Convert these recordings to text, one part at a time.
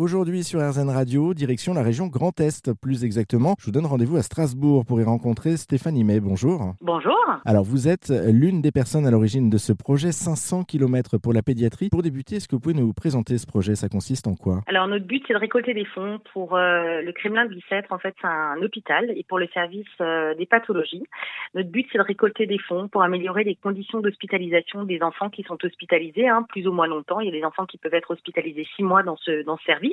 Aujourd'hui sur RZN Radio, direction la région Grand Est, plus exactement. Je vous donne rendez-vous à Strasbourg pour y rencontrer Stéphanie May. Bonjour. Bonjour. Alors vous êtes l'une des personnes à l'origine de ce projet 500 km pour la pédiatrie. Pour débuter, est-ce que vous pouvez nous présenter ce projet? Ça consiste en quoi? Alors notre but c'est de récolter des fonds pour euh, le Kremlin de Bicêtre. En fait c'est un hôpital et pour le service euh, des pathologies. Notre but c'est de récolter des fonds pour améliorer les conditions d'hospitalisation des enfants qui sont hospitalisés, hein, plus ou moins longtemps. Il y a des enfants qui peuvent être hospitalisés six mois dans ce dans ce service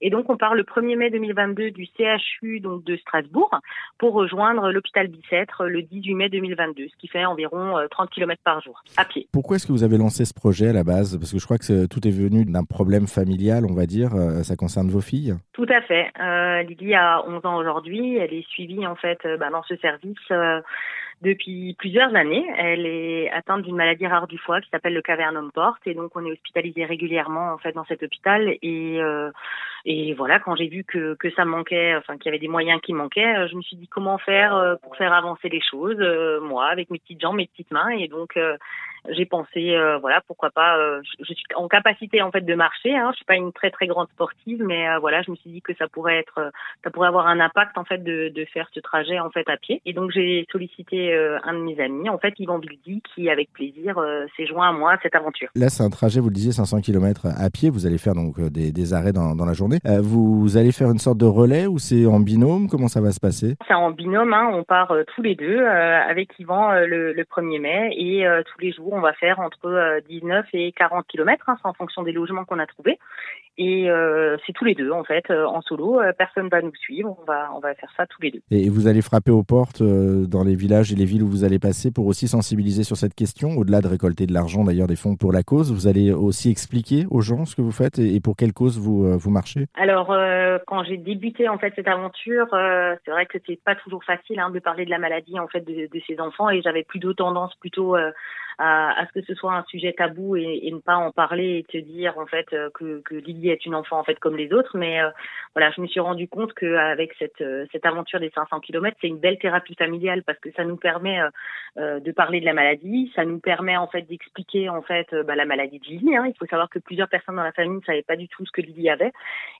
et donc, on part le 1er mai 2022 du CHU donc de Strasbourg pour rejoindre l'hôpital Bicêtre le 18 mai 2022, ce qui fait environ 30 euh, km par jour à pied. Pourquoi est-ce que vous avez lancé ce projet à la base? Parce que je crois que tout est venu d'un problème familial, on va dire. Euh, ça concerne vos filles Tout à fait. Euh, Lydie a 11 ans aujourd'hui. Elle est suivie en fait bah, dans ce service depuis plusieurs années. Elle est atteinte d'une maladie rare du foie qui s'appelle le cavernum porte et donc on est hospitalisé régulièrement en fait dans cet hôpital et euh, et voilà quand j'ai vu que que ça manquait, enfin qu'il y avait des moyens qui manquaient, euh, je me suis dit comment faire euh, pour faire avancer les choses moi avec mes petites jambes, mes petites mains et donc j'ai pensé voilà pourquoi pas je, suis en capacité en fait de marcher hein, je suis pas une très très grande sportive mais voilà je me suis dit que ça pourrait être ça pourrait avoir un impact en fait de, de faire ce trajet en fait à pied et donc j'ai sollicité euh, un de mes amis, en fait, Yvan Bildi, qui, avec plaisir, euh, s'est joint à moi à cette aventure. Là, c'est un trajet, vous le disiez, 500 km à pied. Vous allez faire donc euh, des, arrêts dans, la journée. vous allez faire une sorte de relais ou c'est en binôme? Comment ça va se passer? C'est en binôme. Hein. On part tous les deux avec Yvan le, 1er mai et tous les jours, on va faire entre 19 et 40 km, hein, en fonction des logements qu'on a trouvés. Et c'est tous les deux en fait, en solo. personne va nous suivre. On va on va faire ça tous les deux. Et vous allez frapper aux portes dans les villages les villes où vous allez passer pour aussi sensibiliser sur cette question, au-delà de récolter de l'argent, d'ailleurs des fonds pour la cause. Vous allez aussi expliquer aux gens ce que vous faites et, pour quelle cause vous, euh, vous marchez Alors, euh, quand j'ai débuté en fait cette aventure, euh, c'est vrai que c'est pas toujours facile hein, de parler de la maladie en fait de, de ces enfants et j'avais plutôt tendance plutôt à, à, ce que ce soit un sujet tabou et, et, ne pas en parler et te dire en fait que, que Lily est une enfant en fait comme les autres. Mais voilà, je me suis rendu compte qu'avec cette, cette aventure des 500 km, c'est une belle thérapie familiale parce que ça nous permet euh, euh, de parler de la maladie, ça nous permet en fait d'expliquer en fait euh, bah, la maladie de Lily. Hein. Il faut savoir que plusieurs personnes dans la famille ne savaient pas du tout ce que Lily avait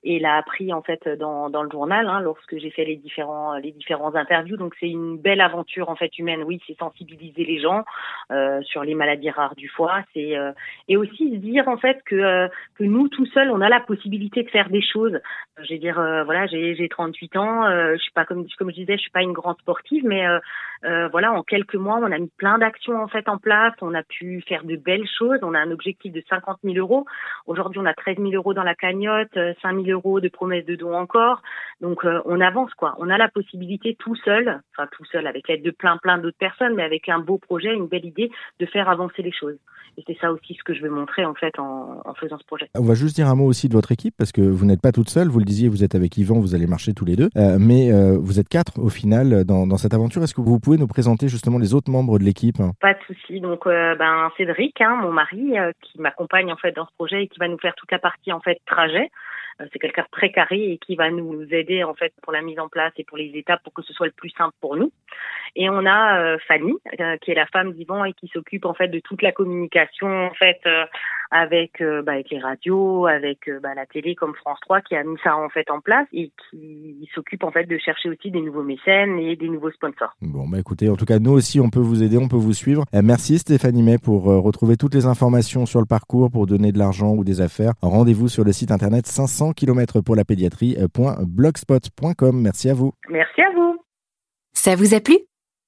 et l'a appris en fait dans, dans le journal hein, lorsque j'ai fait les différents les différents interviews. Donc c'est une belle aventure en fait humaine. Oui, c'est sensibiliser les gens euh, sur les maladies rares du foie. C'est euh, et aussi se dire en fait que que nous tout seuls on a la possibilité de faire des choses. Je vais dire voilà j'ai j'ai 38 ans. je suis pas comme comme je disais je suis pas une grande sportive mais voilà en quelques mois, on a mis plein d'actions en fait en place. On a pu faire de belles choses. On a un objectif de 50 000 euros. Aujourd'hui, on a 13 000 euros dans la cagnotte, 5 euh, 000 euros de promesses de dons encore. Donc, euh, on avance quoi. On a la possibilité tout seul, enfin tout seul avec l'aide de plein plein d'autres personnes, mais avec un beau projet, une belle idée, de faire avancer les choses. Et c'est ça aussi ce que je veux montrer en fait en, faisant ce projet. On va juste dire un mot aussi de votre équipe parce que vous n'êtes pas toute seule. Vous le disiez, vous êtes avec Yvan, vous allez marcher tous les deux, euh, mais vous êtes quatre au final dans, cette aventure. Est-ce que vous pouvez nous présenter justement les autres membres de l'équipe? Pas de souci. Donc, euh, ben Cédric, hein, mon mari, euh, qui m'accompagne en fait dans ce projet et qui va nous faire toute la partie en fait trajet. Euh, c'est quelqu'un de très carré et qui va nous aider en fait pour la mise en place et pour les étapes pour que ce soit le plus simple pour nous. Et on a Fanny, qui est la femme d'Yvan et qui s'occupe en fait de toute la communication en fait avec, bah, avec les radios, avec bah, la télé comme France 3 qui a mis ça en fait en place et qui s'occupe en fait de chercher aussi des nouveaux mécènes et des nouveaux sponsors. Bon bah écoutez, en tout cas nous aussi on peut vous aider, on peut vous suivre. merci Stéphanie May pour retrouver toutes les informations sur le parcours, pour donner de l'argent ou des affaires. Rendez-vous sur le site internet 500 km pour la pédiatrie.blogspot.com. Merci à vous. Merci à vous. Ça vous a plu?